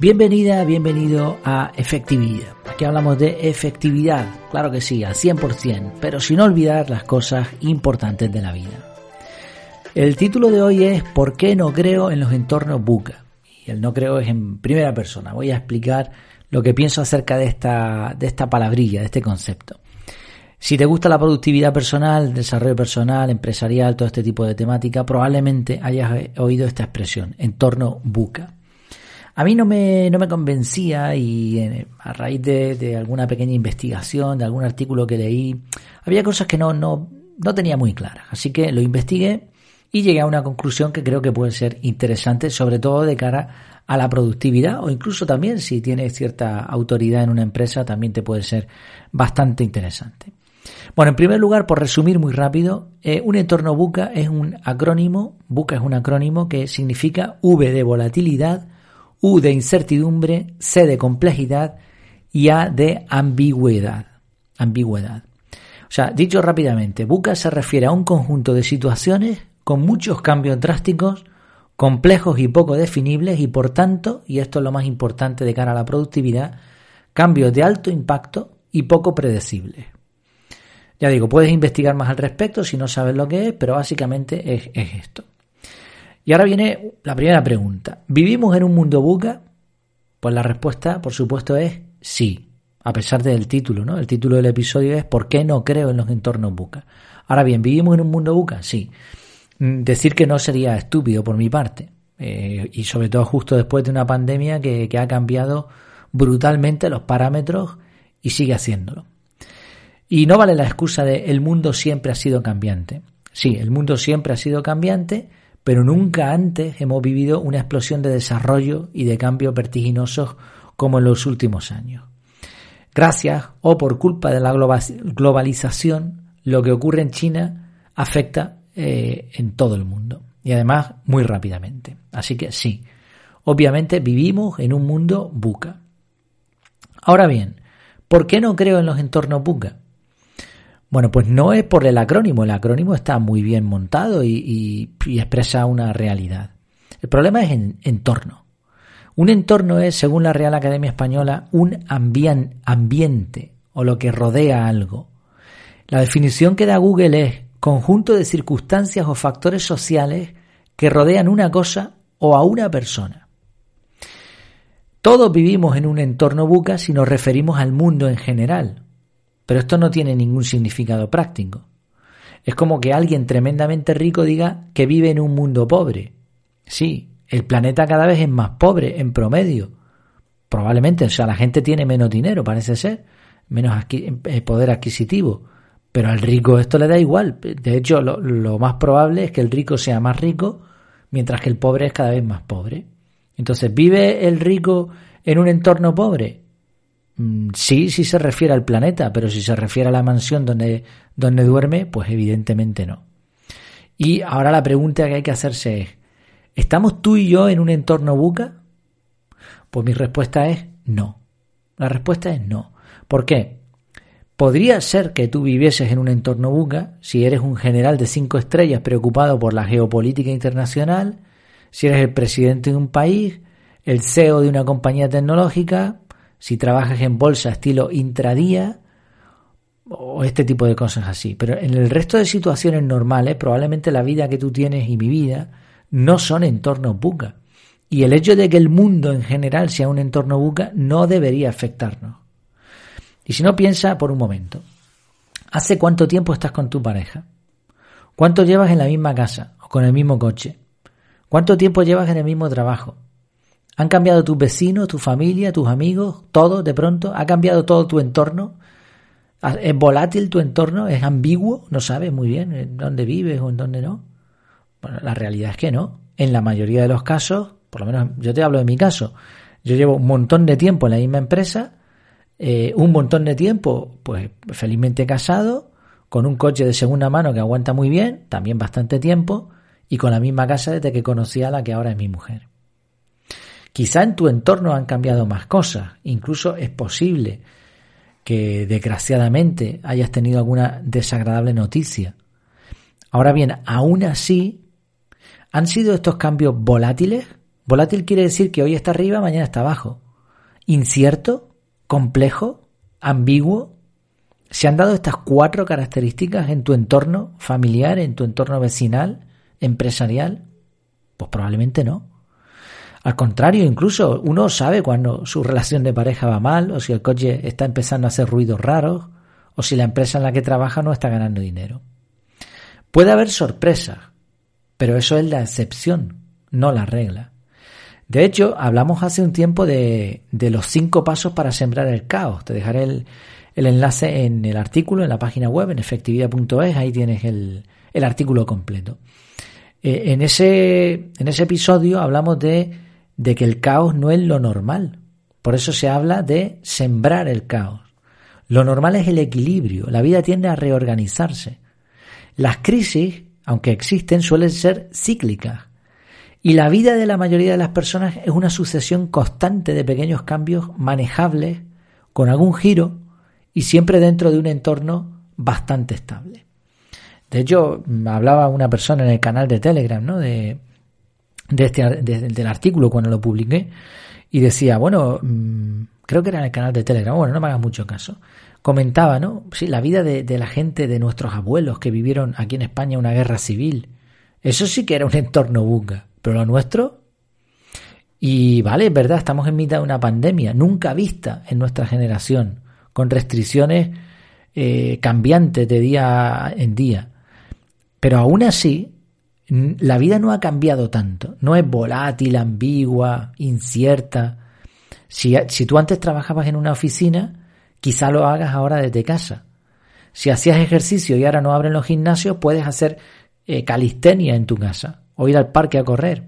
Bienvenida, bienvenido a Efectividad. Aquí hablamos de efectividad, claro que sí, al 100%, pero sin olvidar las cosas importantes de la vida. El título de hoy es ¿Por qué no creo en los entornos buca? Y el no creo es en primera persona. Voy a explicar lo que pienso acerca de esta, de esta palabrilla, de este concepto. Si te gusta la productividad personal, desarrollo personal, empresarial, todo este tipo de temática, probablemente hayas oído esta expresión, entorno buca. A mí no me, no me convencía y eh, a raíz de, alguna pequeña investigación, de algún artículo que leí, había cosas que no, no, no tenía muy claras. Así que lo investigué y llegué a una conclusión que creo que puede ser interesante, sobre todo de cara a la productividad o incluso también si tienes cierta autoridad en una empresa, también te puede ser bastante interesante. Bueno, en primer lugar, por resumir muy rápido, eh, un entorno buca es un acrónimo, buca es un acrónimo que significa V de volatilidad, U de incertidumbre, C de complejidad y A de ambigüedad. Ambigüedad. O sea, dicho rápidamente, buca se refiere a un conjunto de situaciones con muchos cambios drásticos, complejos y poco definibles y por tanto, y esto es lo más importante de cara a la productividad, cambios de alto impacto y poco predecibles. Ya digo, puedes investigar más al respecto si no sabes lo que es, pero básicamente es, esto. Y ahora viene la primera pregunta. ¿Vivimos en un mundo buca? Pues la respuesta, por supuesto, es sí, a pesar del título, ¿no? El título del episodio es ¿Por qué no creo en los entornos buca? Ahora bien, ¿vivimos en un mundo buca? Sí. Mm, decir que no sería estúpido por mi parte. Eh, y sobre todo justo después de una pandemia que ha cambiado brutalmente los parámetros y sigue haciéndolo. Y no vale la excusa de el mundo siempre ha sido cambiante. Sí, el mundo siempre ha sido cambiante, pero nunca antes hemos vivido una explosión de desarrollo y de cambios vertiginosos como en los últimos años. Gracias o por culpa de la globalización, lo que ocurre en China afecta eh, en todo el mundo y además muy rápidamente. Así que sí, obviamente vivimos en un mundo buca. Ahora bien, ¿por qué no creo en los entornos buca? Bueno, pues no es por el acrónimo, el acrónimo está muy bien montado y, expresa una realidad. El problema es en entorno. Un entorno es, según la Real Academia Española, un ambiente o lo que rodea algo. La definición que da Google es conjunto de circunstancias o factores sociales que rodean una cosa o a una persona. Todos vivimos en un entorno buca si nos referimos al mundo en general, pero esto no tiene ningún significado práctico. Es como que alguien tremendamente rico diga que vive en un mundo pobre. Sí, el planeta cada vez es más pobre en promedio. Probablemente, o sea, la gente tiene menos dinero, parece ser, menos eh, poder adquisitivo. Pero al rico esto le da igual. De hecho, lo, lo, más probable es que el rico sea más rico, mientras que el pobre es cada vez más pobre. Entonces, ¿vive el rico en un entorno pobre? Mm, sí, sí se refiere al planeta, pero si se refiere a la mansión donde, donde duerme, pues evidentemente no. Y ahora la pregunta que hay que hacerse es, ¿estamos tú y yo en un entorno buca? Pues mi respuesta es no. La respuesta es no. ¿Por qué? Podría ser que tú vivieses en un entorno buca si eres un general de cinco estrellas preocupado por la geopolítica internacional, si eres el presidente de un país, el CEO de una compañía tecnológica, si trabajas en bolsa estilo intradía o este tipo de cosas así. Pero en el resto de situaciones normales, probablemente la vida que tú tienes y mi vida no son entornos buca. Y el hecho de que el mundo en general sea un entorno buca no debería afectarnos. Y si no, piensa por un momento. ¿Hace cuánto tiempo estás con tu pareja? ¿Cuánto llevas en la misma casa o con el mismo coche? ¿Cuánto tiempo llevas en el mismo trabajo? ¿Han cambiado tus vecinos, tu familia, tus amigos, todo de pronto? ¿Ha cambiado todo tu entorno? ¿Es volátil tu entorno? ¿Es ambiguo? ¿No sabes muy bien en dónde vives o en dónde no? Bueno, la realidad es que no. En la mayoría de los casos, por lo menos yo te hablo de mi caso, yo llevo un montón de tiempo en la misma empresa, eh, un montón de tiempo, pues felizmente casado, con un coche de segunda mano que aguanta muy bien, también bastante tiempo, y con la misma casa desde que conocí a la que ahora es mi mujer. Quizá en tu entorno han cambiado más cosas, incluso es posible que desgraciadamente hayas tenido alguna desagradable noticia. Ahora bien, aún así, ¿han sido estos cambios volátiles? Volátil quiere decir que hoy está arriba, mañana está abajo. Incierto, complejo, ambiguo. ¿Se han dado estas cuatro características en tu entorno familiar, en tu entorno vecinal, empresarial? Pues probablemente no. Al contrario, incluso uno sabe cuando su relación de pareja va mal, o si el coche está empezando a hacer ruidos raros, o si la empresa en la que trabaja no está ganando dinero. Puede haber sorpresas, pero eso es la excepción, no la regla. De hecho, hablamos hace un tiempo de, los cinco pasos para sembrar el caos. Te dejaré el, enlace en el artículo, en la página web, en efectividad.es, ahí tienes el, artículo completo. Eh, en, ese, en ese episodio hablamos de, de que el caos no es lo normal. Por eso se habla de sembrar el caos. Lo normal es el equilibrio. La vida tiende a reorganizarse. Las crisis, aunque existen, suelen ser cíclicas. Y la vida de la mayoría de las personas es una sucesión constante de pequeños cambios manejables, con algún giro y siempre dentro de un entorno bastante estable. De hecho, hablaba una persona en el canal de Telegram, ¿no? De, de este, del artículo cuando lo publiqué y decía, bueno, mm, creo que era en el canal de Telegram, bueno, no me hagas mucho caso comentaba, ¿no? Sí, la vida de, la gente, de nuestros abuelos que vivieron aquí en España una guerra civil. Eso sí que era un entorno bunga. Pero lo nuestro. Y vale, es verdad, estamos en mitad de una pandemia, nunca vista en nuestra generación, con restricciones eh, cambiantes de día en día. Pero aún así, la vida no ha cambiado tanto. No es volátil, ambigua, incierta. Si, tú antes trabajabas en una oficina, Quizá lo hagas ahora desde casa. Si hacías ejercicio y ahora no abren los gimnasios, puedes hacer eh, calistenia en tu casa o ir al parque a correr.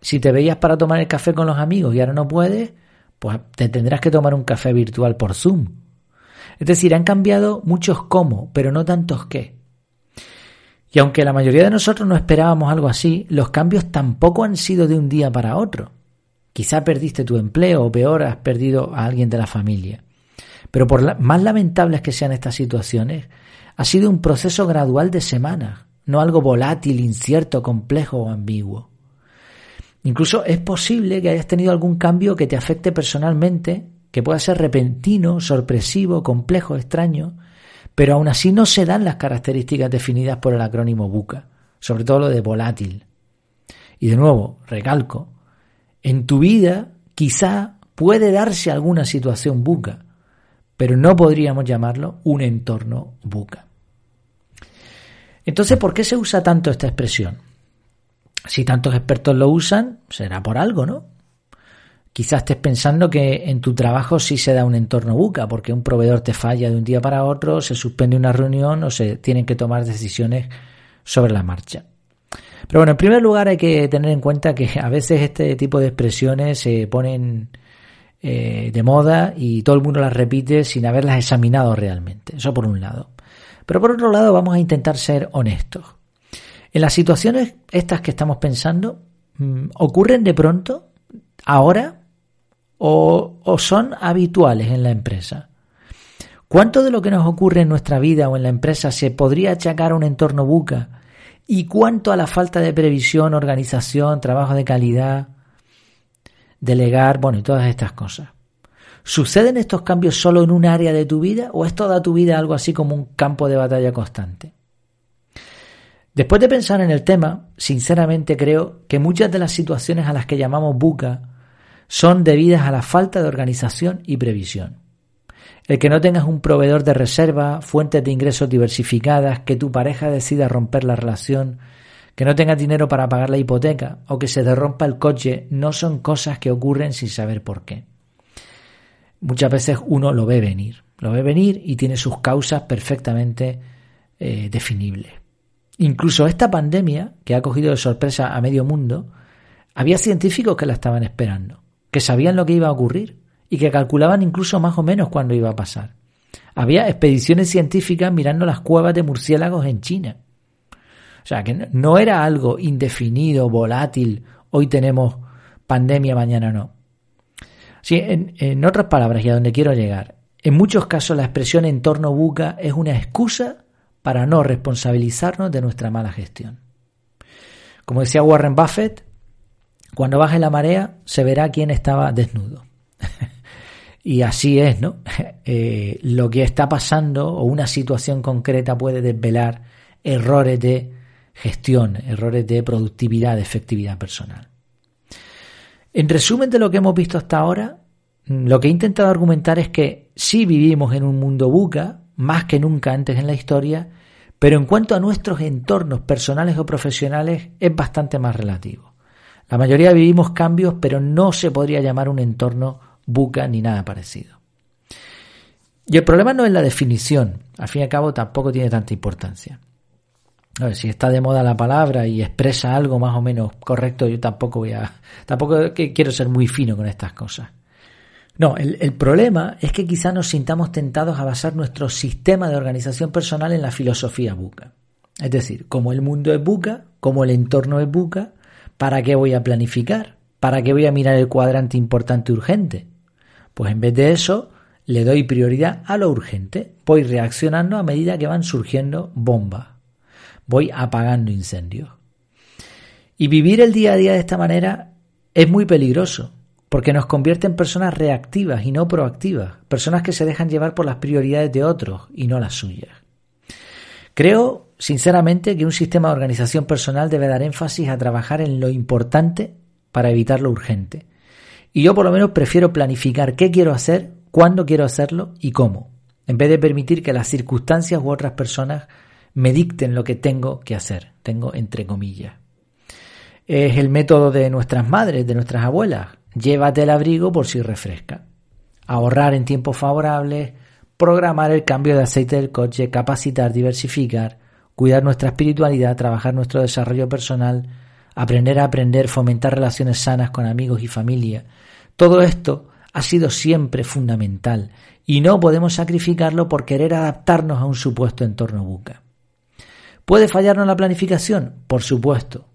Si te veías para tomar el café con los amigos y ahora no puedes, pues te tendrás que tomar un café virtual por Zoom. Es decir, han cambiado muchos cómo, pero no tantos qué. Y aunque la mayoría de nosotros no esperábamos algo así, los cambios tampoco han sido de un día para otro. Quizá perdiste tu empleo o peor, has perdido a alguien de la familia. Pero por más lamentables que sean estas situaciones, ha sido un proceso gradual de semanas, no algo volátil, incierto, complejo o ambiguo. Incluso es posible que hayas tenido algún cambio que te afecte personalmente, que pueda ser repentino, sorpresivo, complejo, extraño, pero aún así no se dan las características definidas por el acrónimo BUCA, sobre todo lo de volátil. Y de nuevo, recalco, en tu vida quizá puede darse alguna situación buca, pero no podríamos llamarlo un entorno buca. Entonces, ¿por qué se usa tanto esta expresión? Si tantos expertos lo usan, será por algo, ¿no? Quizás estés pensando que en tu trabajo sí se da un entorno buca, porque un proveedor te falla de un día para otro, se suspende una reunión o se tienen que tomar decisiones sobre la marcha. Pero bueno, en primer lugar hay que tener en cuenta que a veces este tipo de expresiones se ponen eh, de moda y todo el mundo las repite sin haberlas examinado realmente. Eso por un lado. Pero por otro lado vamos a intentar ser honestos. En las situaciones estas que estamos pensando, mm, ¿ocurren de pronto, ahora, o, son habituales en la empresa? ¿Cuánto de lo que nos ocurre en nuestra vida o en la empresa se podría achacar a un entorno buca? ¿Y cuánto a la falta de previsión, organización, trabajo de calidad, delegar, bueno, y todas estas cosas. ¿Suceden estos cambios solo en un área de tu vida o es toda tu vida algo así como un campo de batalla constante? Después de pensar en el tema, sinceramente creo que muchas de las situaciones a las que llamamos buca son debidas a la falta de organización y previsión. El que no tengas un proveedor de reserva, fuentes de ingresos diversificadas, que tu pareja decida romper la relación, que no tengas dinero para pagar la hipoteca o que se derrompa el coche no son cosas que ocurren sin saber por qué. Muchas veces uno lo ve venir, lo ve venir y tiene sus causas perfectamente eh, definibles. Incluso esta pandemia, que ha cogido de sorpresa a medio mundo, había científicos que la estaban esperando, que sabían lo que iba a ocurrir y que calculaban incluso más o menos cuándo iba a pasar. Había expediciones científicas mirando las cuevas de murciélagos en China o sea, que no era algo indefinido, volátil, hoy tenemos pandemia, mañana no. Sí, en, en otras palabras, y a donde quiero llegar, en muchos casos la expresión entorno buca es una excusa para no responsabilizarnos de nuestra mala gestión. Como decía Warren Buffett, Cuando baje la marea se verá quién estaba desnudo. y así es, ¿no? Eh, lo que está pasando o una situación concreta puede desvelar errores de gestión, errores de productividad, de efectividad personal. En resumen de lo que hemos visto hasta ahora, lo que he intentado argumentar es que sí vivimos en un mundo buca, más que nunca antes en la historia, pero en cuanto a nuestros entornos personales o profesionales es bastante más relativo. La mayoría vivimos cambios, pero no se podría llamar un entorno buca ni nada parecido. Y el problema no es la definición, al fin y al cabo tampoco tiene tanta importancia. A ver, si está de moda la palabra y expresa algo más o menos correcto, yo tampoco voy a. tampoco quiero ser muy fino con estas cosas. No, el, problema es que quizá nos sintamos tentados a basar nuestro sistema de organización personal en la filosofía buca. Es decir, como el mundo es buca, como el entorno es buca, ¿para qué voy a planificar? ¿Para qué voy a mirar el cuadrante importante urgente? Pues en vez de eso, le doy prioridad a lo urgente. Voy reaccionando a medida que van surgiendo bombas. Voy apagando incendios. Y vivir el día a día de esta manera es muy peligroso, porque nos convierte en personas reactivas y no proactivas, personas que se dejan llevar por las prioridades de otros y no las suyas. Creo, sinceramente, que un sistema de organización personal debe dar énfasis a trabajar en lo importante para evitar lo urgente. Y yo por lo menos prefiero planificar qué quiero hacer, cuándo quiero hacerlo y cómo, en vez de permitir que las circunstancias u otras personas me dicten lo que tengo que hacer, tengo entre comillas. Es el método de nuestras madres, de nuestras abuelas, Llévate el abrigo por si refresca. Ahorrar en tiempos favorables, programar el cambio de aceite del coche, capacitar, diversificar, cuidar nuestra espiritualidad, trabajar nuestro desarrollo personal, aprender a aprender, fomentar relaciones sanas con amigos y familia. Todo esto ha sido siempre fundamental y no podemos sacrificarlo por querer adaptarnos a un supuesto entorno buca. ¿Puede fallarnos la planificación? Por supuesto.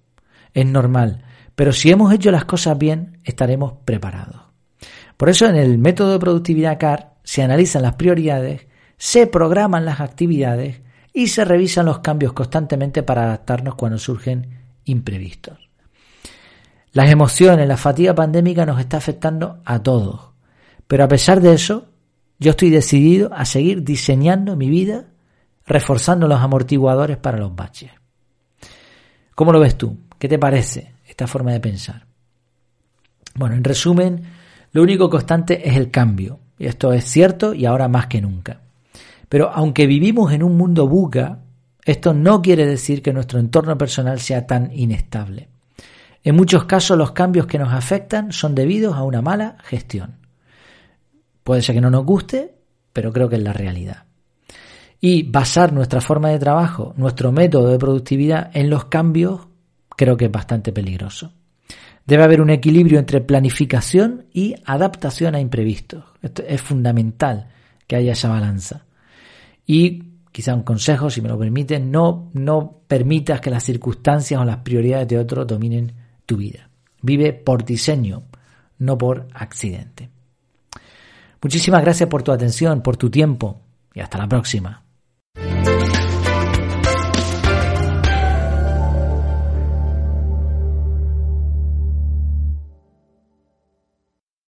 Es normal, pero si hemos hecho las cosas bien, estaremos preparados. Por eso en el método de productividad CAR se analizan las prioridades, se programan las actividades y se revisan los cambios constantemente para adaptarnos cuando surgen imprevistos. Las emociones, la fatiga pandémica nos está afectando a todos, pero a pesar de eso, yo estoy decidido a seguir diseñando mi vida, reforzando los amortiguadores para los baches. ¿Cómo lo ves tú? ¿Qué te parece? esta forma de pensar. Bueno, en resumen, lo único constante es el cambio. Y esto es cierto y ahora más que nunca. Pero aunque vivimos en un mundo buca, esto no quiere decir que nuestro entorno personal sea tan inestable. En muchos casos los cambios que nos afectan son debidos a una mala gestión. Puede ser que no nos guste, pero creo que es la realidad. Y basar nuestra forma de trabajo, nuestro método de productividad en los cambios creo que es bastante peligroso. Debe haber un equilibrio entre planificación y adaptación a imprevistos. Es fundamental que haya esa balanza. Y quizá un consejo, si me lo permiten, no, no permitas que las circunstancias o las prioridades de otros dominen tu vida. Vive por diseño, no por accidente. Muchísimas gracias por tu atención, por tu tiempo y hasta la próxima.